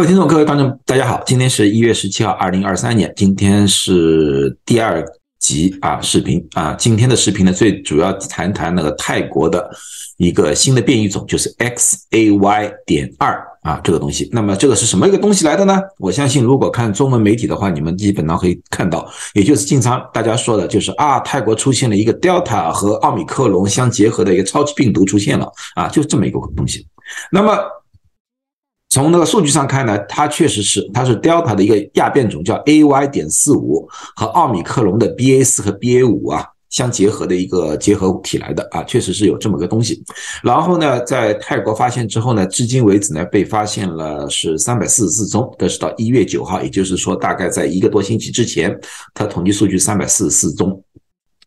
各位听众，各位观众，大家好，今天是一月十七号，二零二三年，今天是第二集啊视频啊，今天的视频呢，最主要谈谈那个泰国的一个新的变异种，就是 XAY 点二啊这个东西。那么这个是什么一个东西来的呢？我相信如果看中文媒体的话，你们基本上可以看到，也就是经常大家说的，就是啊，泰国出现了一个 Delta 和奥密克戎相结合的一个超级病毒出现了啊，就这么一个东西。那么从那个数据上看呢，它确实是，它是 Delta 的一个亚变种，叫 AY 点四五，和奥米克戎的 BA 四和 BA 五啊相结合的一个结合体来的啊，确实是有这么个东西。然后呢，在泰国发现之后呢，至今为止呢，被发现了是三百四十四宗，这是到一月九号，也就是说大概在一个多星期之前，它统计数据三百四十四宗。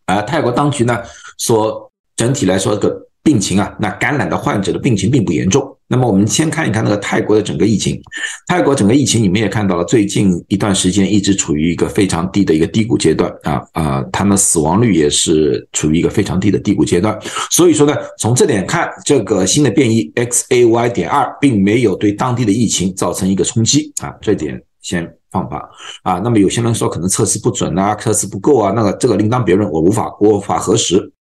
而泰国当局呢说，整体来说个病情啊，那感染的患者的病情并不严重。那么我们先看一看那个泰国的整个疫情。泰国整个疫情，你们也看到了，最近一段时间一直处于一个非常低的一个低谷阶段啊啊，他们死亡率也是处于一个非常低的低谷阶段。所以说呢，从这点看，这个新的变异 XAY 点二并没有对当地的疫情造成一个冲击啊，这点先放吧啊。那么有些人说可能测试不准啊，测试不够啊，那个这个另当别论，我无法我无法核实。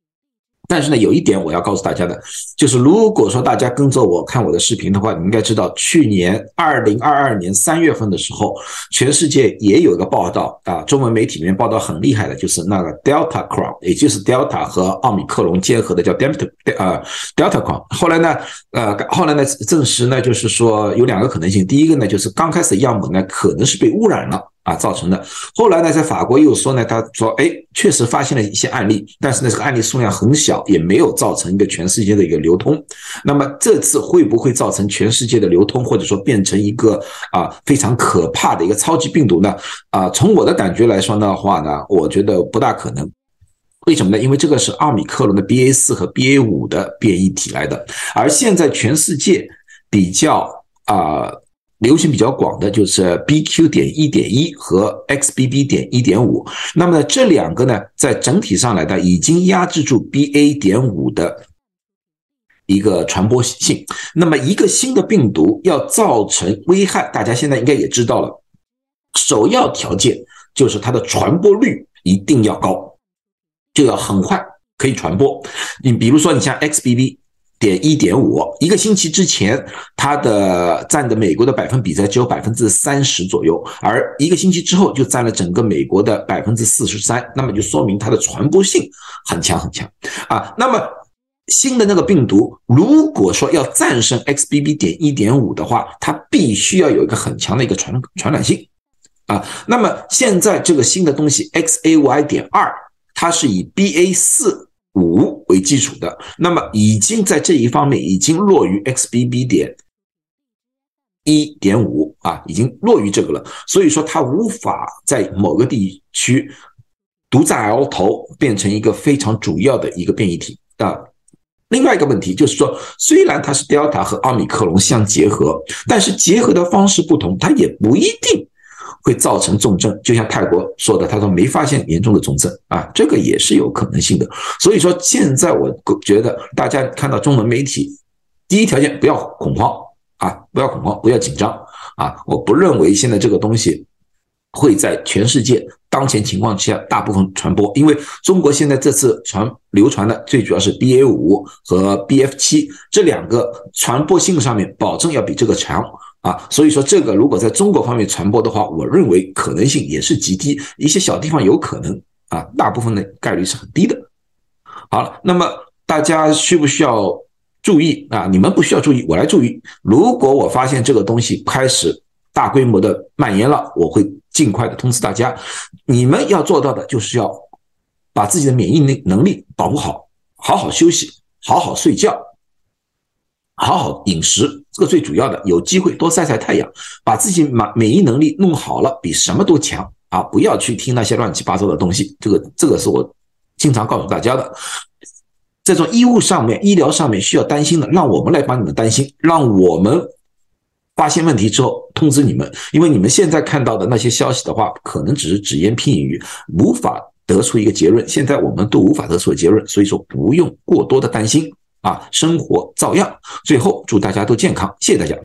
但是呢，有一点我要告诉大家的，就是如果说大家跟着我看我的视频的话，你应该知道，去年二零二二年三月份的时候，全世界也有一个报道啊，中文媒体里面报道很厉害的，就是那个 Delta Crown，也就是 Delta 和奥密克戎结合的叫 Delta 呃 Delta Crown。后来呢，呃，后来呢证实呢，就是说有两个可能性，第一个呢，就是刚开始样本呢可能是被污染了。啊，造成的。后来呢，在法国又说呢，他说，哎，确实发现了一些案例，但是呢，这个案例数量很小，也没有造成一个全世界的一个流通。那么这次会不会造成全世界的流通，或者说变成一个啊非常可怕的一个超级病毒呢？啊，从我的感觉来说的话呢，我觉得不大可能。为什么呢？因为这个是奥米克戎的 BA 四和 BA 五的变异体来的，而现在全世界比较啊。流行比较广的就是 BQ. 点一点一和 XBB. 点一点五，那么呢，这两个呢，在整体上来的已经压制住 BA. 点五的一个传播性。那么一个新的病毒要造成危害，大家现在应该也知道了，首要条件就是它的传播率一定要高，就要很快可以传播。你比如说，你像 XBB。点一点五，一个星期之前，它的占的美国的百分比在只有百分之三十左右，而一个星期之后就占了整个美国的百分之四十三，那么就说明它的传播性很强很强啊。那么新的那个病毒，如果说要战胜 XBB. 点一点五的话，它必须要有一个很强的一个传传染性啊。那么现在这个新的东西 XAY. 点二，它是以 BA 四。五为基础的，那么已经在这一方面已经落于 XBB 点一点五啊，已经落于这个了。所以说它无法在某个地区独占鳌头，变成一个非常主要的一个变异体啊。另外一个问题就是说，虽然它是 Delta 和奥密克戎相结合，但是结合的方式不同，它也不一定。会造成重症，就像泰国说的，他说没发现严重的重症啊，这个也是有可能性的。所以说，现在我觉得大家看到中文媒体，第一条件不要恐慌啊，不要恐慌，不要紧张啊。我不认为现在这个东西会在全世界当前情况下大部分传播，因为中国现在这次传流传的最主要是 BA 五和 BF 七这两个传播性上面保证要比这个强。啊，所以说这个如果在中国方面传播的话，我认为可能性也是极低，一些小地方有可能啊，大部分的概率是很低的。好了，那么大家需不需要注意啊？你们不需要注意，我来注意。如果我发现这个东西开始大规模的蔓延了，我会尽快的通知大家。你们要做到的就是要把自己的免疫能能力保护好，好好休息，好好睡觉，好好饮食。这个最主要的，有机会多晒晒太阳，把自己免免疫能力弄好了，比什么都强啊！不要去听那些乱七八糟的东西。这个这个是我经常告诉大家的。这种医务上面、医疗上面需要担心的，让我们来帮你们担心，让我们发现问题之后通知你们。因为你们现在看到的那些消息的话，可能只是只言片语，无法得出一个结论。现在我们都无法得出结论，所以说不用过多的担心。啊，生活照样。最后，祝大家都健康，谢谢大家。